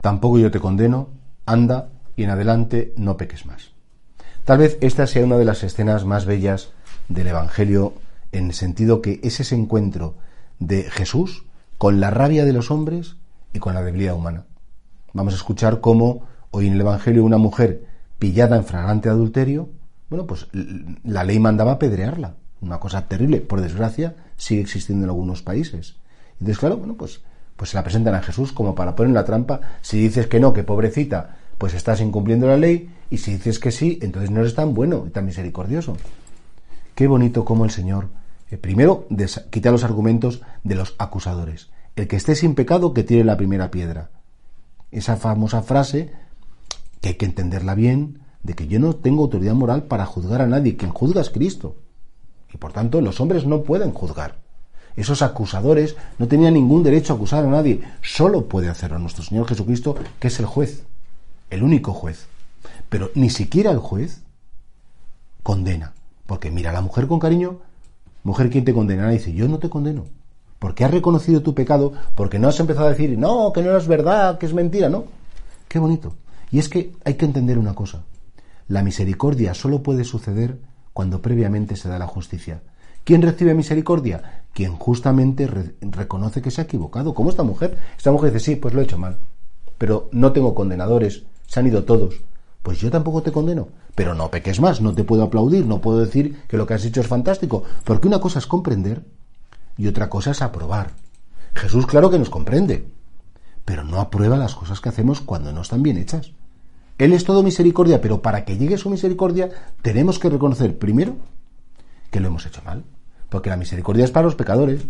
tampoco yo te condeno, anda y en adelante no peques más. Tal vez esta sea una de las escenas más bellas del Evangelio en el sentido que es ese encuentro de Jesús con la rabia de los hombres y con la debilidad humana. Vamos a escuchar cómo hoy en el Evangelio una mujer pillada en flagrante adulterio, bueno, pues la ley mandaba apedrearla. Una cosa terrible, por desgracia, sigue existiendo en algunos países. Entonces, claro, bueno, pues, pues se la presentan a Jesús como para poner la trampa. Si dices que no, que pobrecita, pues estás incumpliendo la ley, y si dices que sí, entonces no eres tan bueno y tan misericordioso. Qué bonito como el Señor, eh, primero, quita los argumentos de los acusadores. El que esté sin pecado, que tire la primera piedra. Esa famosa frase, que hay que entenderla bien, de que yo no tengo autoridad moral para juzgar a nadie, quien juzga es Cristo. Y por tanto los hombres no pueden juzgar. Esos acusadores no tenían ningún derecho a acusar a nadie. Solo puede hacerlo nuestro Señor Jesucristo, que es el juez, el único juez. Pero ni siquiera el juez condena. Porque mira la mujer con cariño, mujer, ¿quién te condena? dice, yo no te condeno. Porque has reconocido tu pecado, porque no has empezado a decir, no, que no es verdad, que es mentira, no. Qué bonito. Y es que hay que entender una cosa. La misericordia solo puede suceder cuando previamente se da la justicia. ¿Quién recibe misericordia? Quien justamente reconoce que se ha equivocado. Como esta mujer. Esta mujer dice, sí, pues lo he hecho mal. Pero no tengo condenadores, se han ido todos. Pues yo tampoco te condeno. Pero no peques más, no te puedo aplaudir, no puedo decir que lo que has hecho es fantástico. Porque una cosa es comprender y otra cosa es aprobar. Jesús claro que nos comprende, pero no aprueba las cosas que hacemos cuando no están bien hechas. Él es todo misericordia, pero para que llegue su misericordia tenemos que reconocer primero que lo hemos hecho mal. Porque la misericordia es para los pecadores.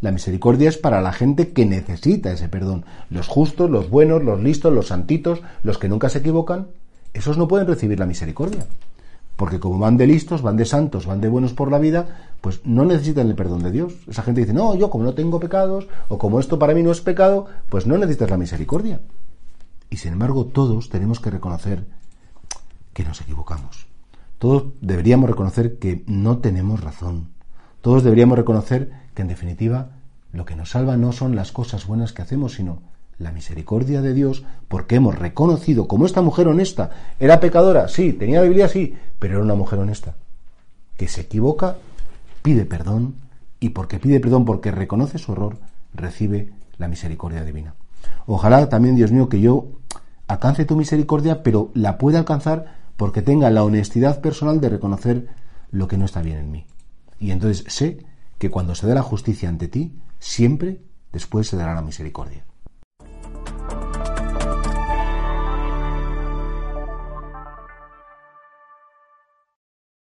La misericordia es para la gente que necesita ese perdón. Los justos, los buenos, los listos, los santitos, los que nunca se equivocan, esos no pueden recibir la misericordia. Porque como van de listos, van de santos, van de buenos por la vida, pues no necesitan el perdón de Dios. Esa gente dice, no, yo como no tengo pecados, o como esto para mí no es pecado, pues no necesitas la misericordia. Y sin embargo, todos tenemos que reconocer que nos equivocamos. Todos deberíamos reconocer que no tenemos razón. Todos deberíamos reconocer que, en definitiva, lo que nos salva no son las cosas buenas que hacemos, sino la misericordia de Dios, porque hemos reconocido como esta mujer honesta era pecadora, sí, tenía Biblia, sí, pero era una mujer honesta, que se equivoca, pide perdón, y porque pide perdón, porque reconoce su error, recibe la misericordia divina. Ojalá también, Dios mío, que yo alcance tu misericordia, pero la pueda alcanzar porque tenga la honestidad personal de reconocer lo que no está bien en mí. Y entonces sé que cuando se dé la justicia ante ti, siempre después se dará la misericordia.